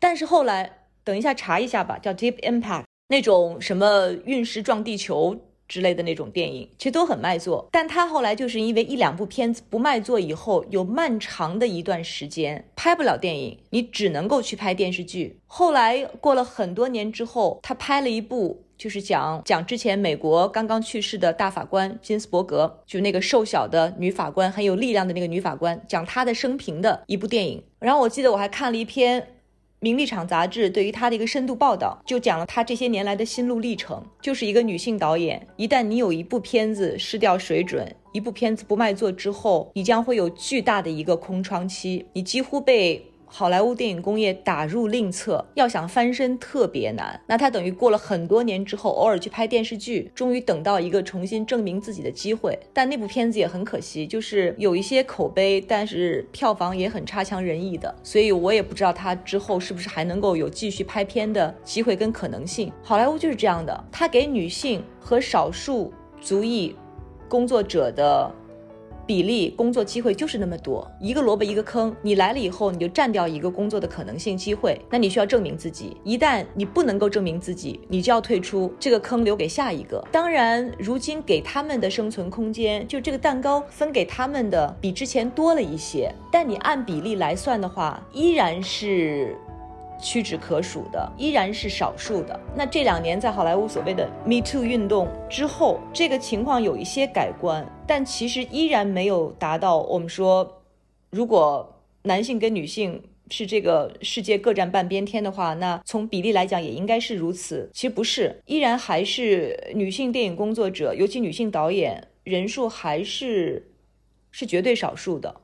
但是后来，等一下查一下吧，叫 Deep Impact，那种什么陨石撞地球。之类的那种电影其实都很卖座，但他后来就是因为一两部片子不卖座，以后有漫长的一段时间拍不了电影，你只能够去拍电视剧。后来过了很多年之后，他拍了一部，就是讲讲之前美国刚刚去世的大法官金斯伯格，就那个瘦小的女法官，很有力量的那个女法官，讲她的生平的一部电影。然后我记得我还看了一篇。名利场杂志对于她的一个深度报道，就讲了她这些年来的心路历程。就是一个女性导演，一旦你有一部片子失掉水准，一部片子不卖座之后，你将会有巨大的一个空窗期，你几乎被。好莱坞电影工业打入另册，要想翻身特别难。那他等于过了很多年之后，偶尔去拍电视剧，终于等到一个重新证明自己的机会。但那部片子也很可惜，就是有一些口碑，但是票房也很差强人意的。所以我也不知道他之后是不是还能够有继续拍片的机会跟可能性。好莱坞就是这样的，他给女性和少数族裔工作者的。比例工作机会就是那么多，一个萝卜一个坑。你来了以后，你就占掉一个工作的可能性机会。那你需要证明自己，一旦你不能够证明自己，你就要退出这个坑，留给下一个。当然，如今给他们的生存空间，就这个蛋糕分给他们的比之前多了一些。但你按比例来算的话，依然是。屈指可数的依然是少数的。那这两年在好莱坞所谓的 Me Too 运动之后，这个情况有一些改观，但其实依然没有达到我们说，如果男性跟女性是这个世界各占半边天的话，那从比例来讲也应该是如此。其实不是，依然还是女性电影工作者，尤其女性导演人数还是是绝对少数的。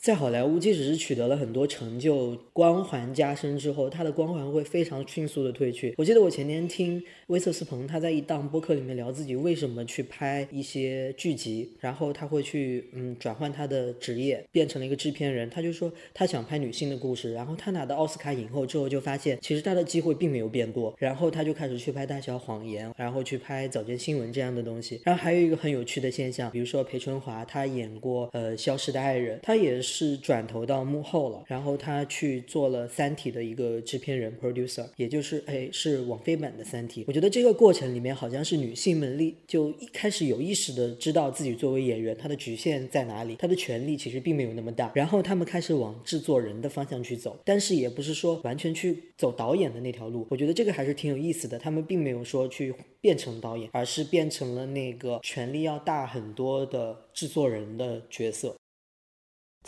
在好莱坞，即使是取得了很多成就，光环加深之后，他的光环会非常迅速的褪去。我记得我前天听威瑟斯彭他在一档播客里面聊自己为什么去拍一些剧集，然后他会去嗯转换他的职业，变成了一个制片人。他就说他想拍女性的故事，然后他拿到奥斯卡影后之后，就发现其实他的机会并没有变多，然后他就开始去拍《大小谎言》，然后去拍早间新闻这样的东西。然后还有一个很有趣的现象，比如说裴春华，他演过呃《消失的爱人》，他也是。转投到幕后了，然后他去做了《三体》的一个制片人 （producer），也就是哎，是网飞版的《三体》。我觉得这个过程里面，好像是女性们立就一开始有意识的知道自己作为演员，她的局限在哪里，她的权利其实并没有那么大。然后他们开始往制作人的方向去走，但是也不是说完全去走导演的那条路。我觉得这个还是挺有意思的。他们并没有说去变成导演，而是变成了那个权力要大很多的制作人的角色。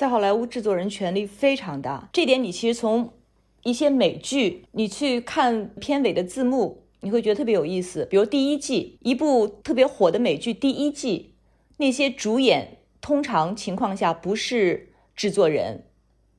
在好莱坞，制作人权力非常大。这点你其实从一些美剧，你去看片尾的字幕，你会觉得特别有意思。比如第一季一部特别火的美剧，第一季那些主演通常情况下不是制作人，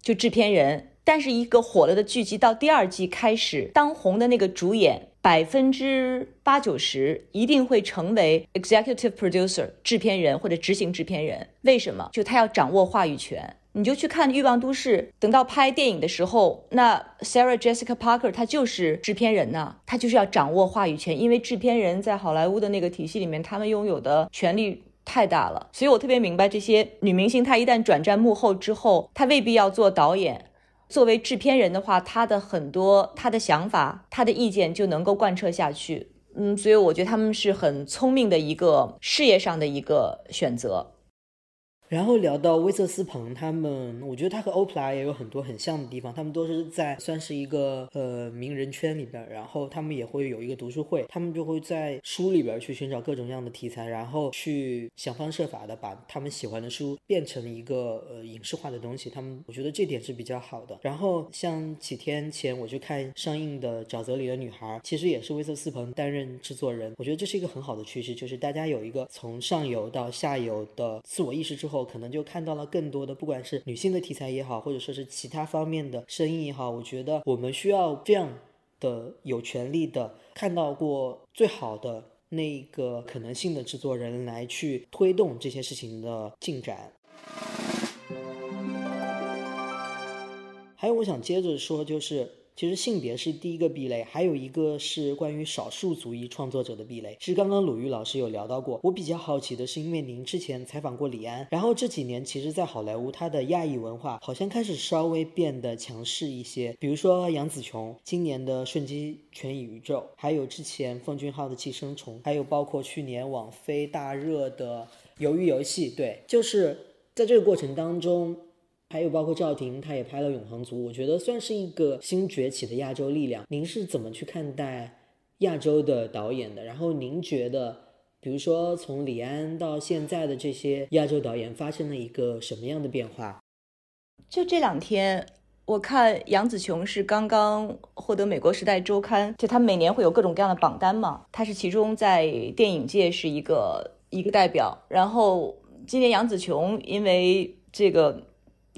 就制片人。但是一个火了的剧集到第二季开始，当红的那个主演。百分之八九十一定会成为 executive producer 制片人或者执行制片人。为什么？就他要掌握话语权。你就去看《欲望都市》，等到拍电影的时候，那 Sarah Jessica Parker 她就是制片人呢，她就是要掌握话语权。因为制片人在好莱坞的那个体系里面，他们拥有的权力太大了。所以我特别明白这些女明星，她一旦转战幕后之后，她未必要做导演。作为制片人的话，他的很多他的想法、他的意见就能够贯彻下去。嗯，所以我觉得他们是很聪明的一个事业上的一个选择。然后聊到威瑟斯彭他们，我觉得他和欧普拉也有很多很像的地方。他们都是在算是一个呃名人圈里边，然后他们也会有一个读书会，他们就会在书里边去寻找各种各样的题材，然后去想方设法的把他们喜欢的书变成一个呃影视化的东西。他们我觉得这点是比较好的。然后像几天前我去看上映的《沼泽里的女孩》，其实也是威瑟斯彭担任制作人。我觉得这是一个很好的趋势，就是大家有一个从上游到下游的自我意识之后。可能就看到了更多的，不管是女性的题材也好，或者说是其他方面的声音也好，我觉得我们需要这样的有权利的看到过最好的那个可能性的制作人来去推动这些事情的进展。还有，我想接着说，就是。其实性别是第一个壁垒，还有一个是关于少数族裔创作者的壁垒。其实刚刚鲁豫老师有聊到过，我比较好奇的是，因为您之前采访过李安，然后这几年其实，在好莱坞，他的亚裔文化好像开始稍微变得强势一些。比如说杨紫琼今年的《瞬息全宇宙》，还有之前奉俊昊的《寄生虫》，还有包括去年网飞大热的《鱿鱼游戏》。对，就是在这个过程当中。还有包括赵婷，她也拍了《永恒族》，我觉得算是一个新崛起的亚洲力量。您是怎么去看待亚洲的导演的？然后您觉得，比如说从李安到现在的这些亚洲导演发生了一个什么样的变化？就这两天，我看杨紫琼是刚刚获得美国《时代周刊》，就他每年会有各种各样的榜单嘛，他是其中在电影界是一个一个代表。然后今年杨紫琼因为这个。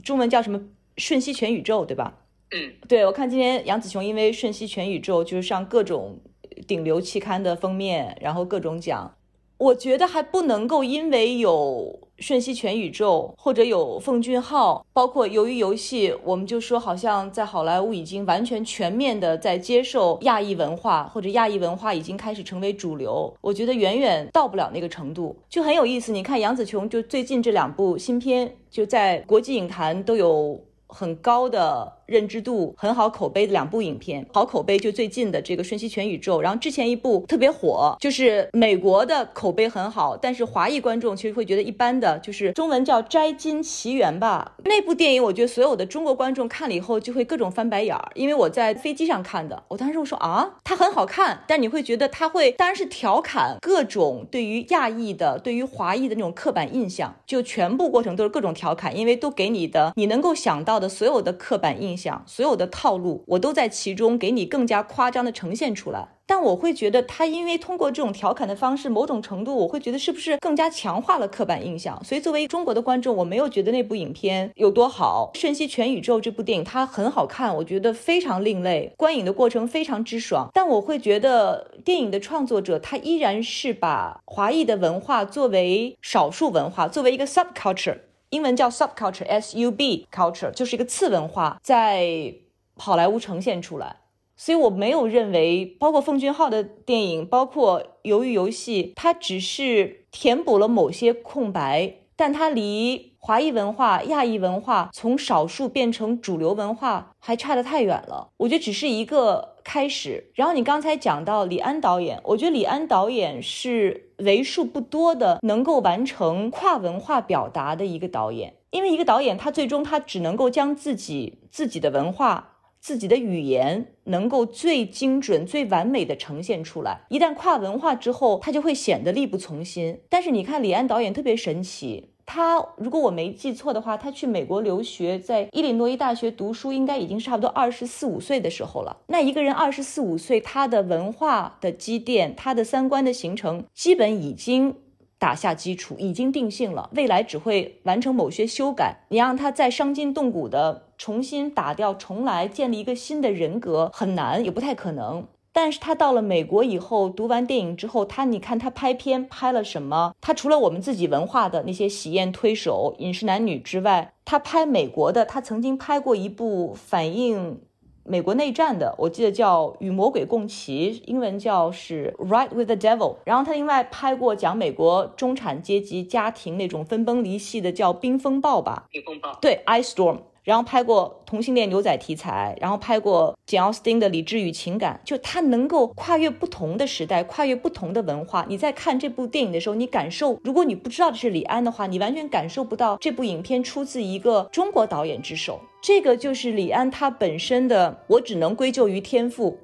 中文叫什么《瞬息全宇宙》，对吧？嗯，对，我看今天杨紫琼因为《瞬息全宇宙》就是上各种顶流期刊的封面，然后各种奖。我觉得还不能够因为有《瞬息全宇宙》或者有奉俊昊，包括鱿鱼游戏，我们就说好像在好莱坞已经完全全面的在接受亚裔文化，或者亚裔文化已经开始成为主流。我觉得远远到不了那个程度，就很有意思。你看杨紫琼就最近这两部新片，就在国际影坛都有很高的。认知度很好、口碑的两部影片，好口碑就最近的这个《瞬息全宇宙》，然后之前一部特别火，就是美国的口碑很好，但是华裔观众其实会觉得一般的，就是中文叫《摘金奇缘》吧。那部电影我觉得所有的中国观众看了以后就会各种翻白眼儿，因为我在飞机上看的，我当时我说啊，它很好看，但你会觉得它会当然是调侃各种对于亚裔的、对于华裔的那种刻板印象，就全部过程都是各种调侃，因为都给你的你能够想到的所有的刻板印。印象，所有的套路，我都在其中给你更加夸张的呈现出来。但我会觉得他因为通过这种调侃的方式，某种程度我会觉得是不是更加强化了刻板印象。所以作为中国的观众，我没有觉得那部影片有多好。《瞬息全宇宙》这部电影它很好看，我觉得非常另类，观影的过程非常之爽。但我会觉得电影的创作者他依然是把华裔的文化作为少数文化，作为一个 subculture，英文叫 subculture，s u b culture，就是一个次文化，在好莱坞呈现出来。所以我没有认为，包括奉俊昊的电影，包括《鱿鱼游戏》，它只是填补了某些空白，但它离华裔文化、亚裔文化从少数变成主流文化还差得太远了。我觉得只是一个开始。然后你刚才讲到李安导演，我觉得李安导演是为数不多的能够完成跨文化表达的一个导演，因为一个导演他最终他只能够将自己自己的文化。自己的语言能够最精准、最完美的呈现出来。一旦跨文化之后，他就会显得力不从心。但是你看，李安导演特别神奇，他如果我没记错的话，他去美国留学，在伊利诺伊大学读书，应该已经差不多二十四五岁的时候了。那一个人二十四五岁，他的文化的积淀，他的三观的形成，基本已经。打下基础已经定性了，未来只会完成某些修改。你让他再伤筋动骨的重新打掉重来，建立一个新的人格很难，也不太可能。但是他到了美国以后，读完电影之后，他你看他拍片拍了什么？他除了我们自己文化的那些喜宴推手、饮食男女之外，他拍美国的，他曾经拍过一部反映。美国内战的，我记得叫《与魔鬼共骑》，英文叫是《Ride with the Devil》。然后他另外拍过讲美国中产阶级家庭那种分崩离析的，叫《冰风暴》吧？冰风暴。对，Ice Storm。然后拍过同性恋牛仔题材，然后拍过简奥斯汀的《理智与情感》，就他能够跨越不同的时代，跨越不同的文化。你在看这部电影的时候，你感受，如果你不知道这是李安的话，你完全感受不到这部影片出自一个中国导演之手。这个就是李安他本身的，我只能归咎于天赋。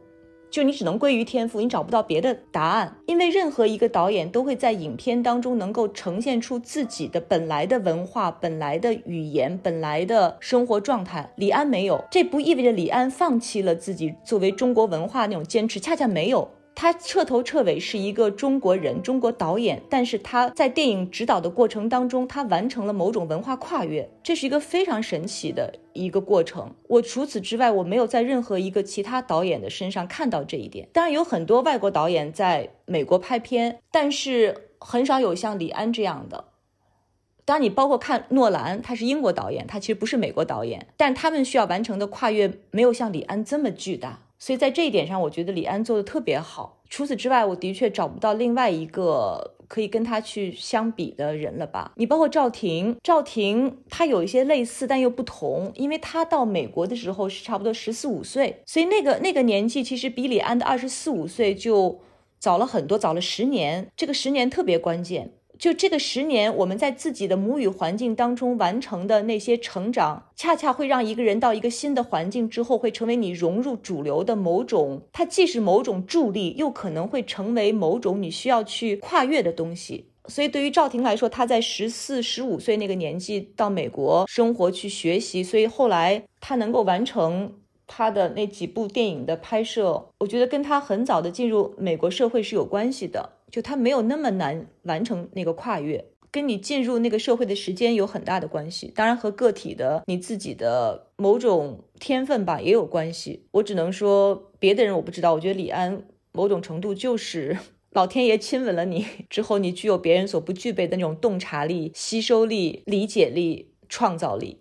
就你只能归于天赋，你找不到别的答案，因为任何一个导演都会在影片当中能够呈现出自己的本来的文化、本来的语言、本来的生活状态。李安没有，这不意味着李安放弃了自己作为中国文化那种坚持，恰恰没有。他彻头彻尾是一个中国人，中国导演，但是他在电影指导的过程当中，他完成了某种文化跨越，这是一个非常神奇的一个过程。我除此之外，我没有在任何一个其他导演的身上看到这一点。当然，有很多外国导演在美国拍片，但是很少有像李安这样的。当然，你包括看诺兰，他是英国导演，他其实不是美国导演，但他们需要完成的跨越没有像李安这么巨大。所以在这一点上，我觉得李安做的特别好。除此之外，我的确找不到另外一个可以跟他去相比的人了吧？你包括赵婷，赵婷她有一些类似，但又不同，因为她到美国的时候是差不多十四五岁，所以那个那个年纪其实比李安的二十四五岁就早了很多，早了十年。这个十年特别关键。就这个十年，我们在自己的母语环境当中完成的那些成长，恰恰会让一个人到一个新的环境之后，会成为你融入主流的某种。它既是某种助力，又可能会成为某种你需要去跨越的东西。所以，对于赵婷来说，她在十四、十五岁那个年纪到美国生活去学习，所以后来她能够完成她的那几部电影的拍摄，我觉得跟她很早的进入美国社会是有关系的。就他没有那么难完成那个跨越，跟你进入那个社会的时间有很大的关系。当然和个体的你自己的某种天分吧也有关系。我只能说别的人我不知道。我觉得李安某种程度就是老天爷亲吻了你之后，你具有别人所不具备的那种洞察力、吸收力、理解力、创造力。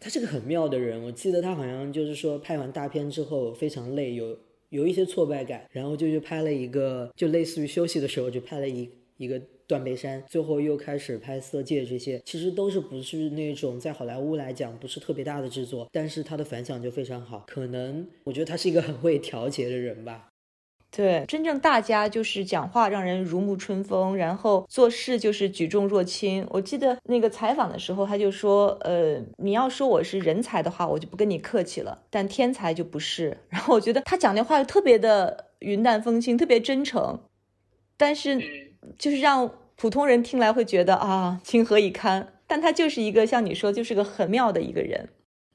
他是个很妙的人。我记得他好像就是说拍完大片之后非常累，有。有一些挫败感，然后就去拍了一个，就类似于休息的时候就拍了一一个断背山，最后又开始拍色戒这些，其实都是不是那种在好莱坞来讲不是特别大的制作，但是他的反响就非常好，可能我觉得他是一个很会调节的人吧。对，真正大家就是讲话让人如沐春风，然后做事就是举重若轻。我记得那个采访的时候，他就说：“呃，你要说我是人才的话，我就不跟你客气了。但天才就不是。”然后我觉得他讲那话又特别的云淡风轻，特别真诚，但是就是让普通人听来会觉得啊，情何以堪。但他就是一个像你说，就是个很妙的一个人。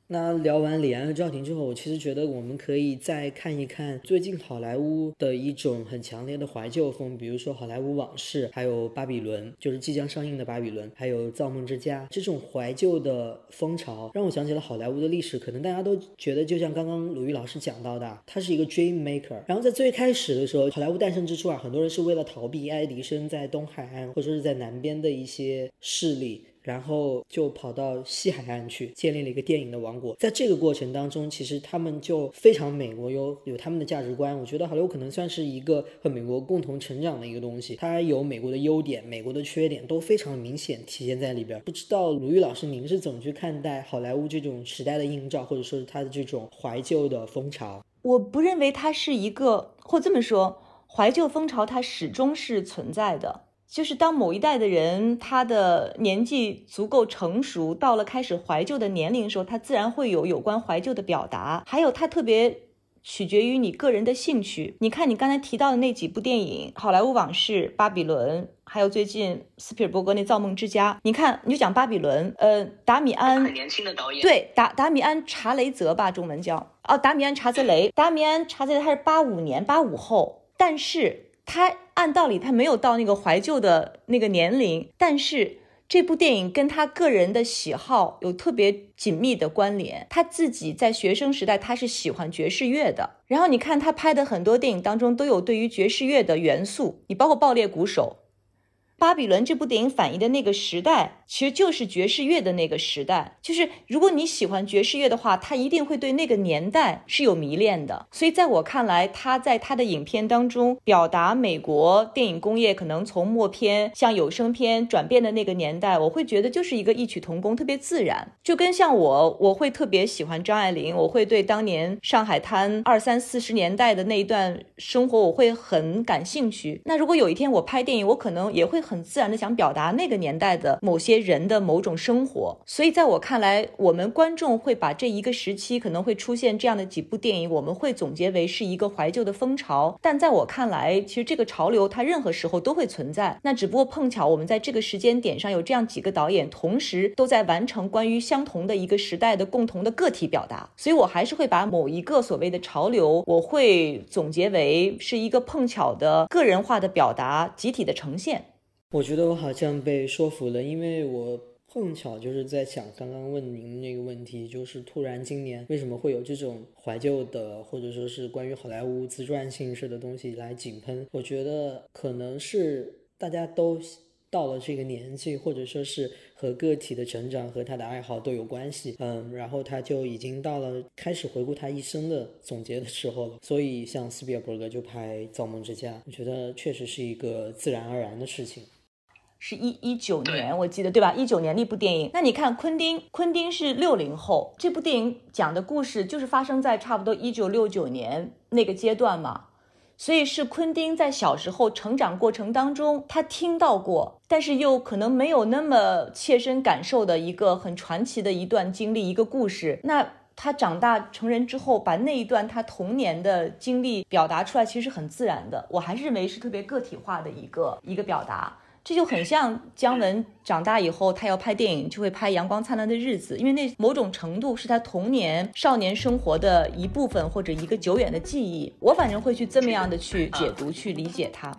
那聊完李安和赵婷之后，我其实觉得我们可以再看一看最近好莱坞的一种很强烈的怀旧风，比如说《好莱坞往事》，还有《巴比伦》，就是即将上映的《巴比伦》，还有《造梦之家》这种怀旧的风潮，让我想起了好莱坞的历史。可能大家都觉得，就像刚刚鲁豫老师讲到的，他是一个 dream maker。然后在最开始的时候，好莱坞诞生之初啊，很多人是为了逃避爱迪生在东海岸或者说是在南边的一些势力。然后就跑到西海岸去建立了一个电影的王国。在这个过程当中，其实他们就非常美国，有有他们的价值观。我觉得好莱坞可能算是一个和美国共同成长的一个东西。它有美国的优点，美国的缺点都非常明显体现在里边。不知道鲁豫老师，您是怎么去看待好莱坞这种时代的映照，或者说是它的这种怀旧的风潮？我不认为它是一个，或这么说，怀旧风潮它始终是存在的。就是当某一代的人，他的年纪足够成熟，到了开始怀旧的年龄的时候，他自然会有有关怀旧的表达。还有，他特别取决于你个人的兴趣。你看，你刚才提到的那几部电影，《好莱坞往事》、《巴比伦》，还有最近斯皮尔伯格那《造梦之家》。你看，你就讲《巴比伦》，呃，达米安，很年轻的导演，对，达达米安查雷泽吧，中文叫哦，达米安查泽雷，达米安查泽雷，他是八五年，八五后，但是。他按道理他没有到那个怀旧的那个年龄，但是这部电影跟他个人的喜好有特别紧密的关联。他自己在学生时代他是喜欢爵士乐的，然后你看他拍的很多电影当中都有对于爵士乐的元素，你包括《爆裂鼓手》。巴比伦这部电影反映的那个时代，其实就是爵士乐的那个时代。就是如果你喜欢爵士乐的话，他一定会对那个年代是有迷恋的。所以在我看来，他在他的影片当中表达美国电影工业可能从默片向有声片转变的那个年代，我会觉得就是一个异曲同工，特别自然。就跟像我，我会特别喜欢张爱玲，我会对当年上海滩二三四十年代的那一段生活，我会很感兴趣。那如果有一天我拍电影，我可能也会很。很自然的想表达那个年代的某些人的某种生活，所以在我看来，我们观众会把这一个时期可能会出现这样的几部电影，我们会总结为是一个怀旧的风潮。但在我看来，其实这个潮流它任何时候都会存在，那只不过碰巧我们在这个时间点上有这样几个导演，同时都在完成关于相同的一个时代的共同的个体表达。所以我还是会把某一个所谓的潮流，我会总结为是一个碰巧的个人化的表达，集体的呈现。我觉得我好像被说服了，因为我碰巧就是在想刚刚问您那个问题，就是突然今年为什么会有这种怀旧的，或者说是关于好莱坞自传性式的东西来井喷？我觉得可能是大家都到了这个年纪，或者说是和个体的成长和他的爱好都有关系，嗯，然后他就已经到了开始回顾他一生的总结的时候了。所以像斯皮尔伯格就拍《造梦之家》，我觉得确实是一个自然而然的事情。是一一九年，我记得对吧？一九年那部电影，那你看昆汀，昆汀是六零后，这部电影讲的故事就是发生在差不多一九六九年那个阶段嘛，所以是昆汀在小时候成长过程当中，他听到过，但是又可能没有那么切身感受的一个很传奇的一段经历，一个故事。那他长大成人之后，把那一段他童年的经历表达出来，其实很自然的。我还是认为是特别个体化的一个一个表达。这就很像姜文长大以后，他要拍电影就会拍《阳光灿烂的日子》，因为那某种程度是他童年少年生活的一部分或者一个久远的记忆。我反正会去这么样的去解读、去理解他。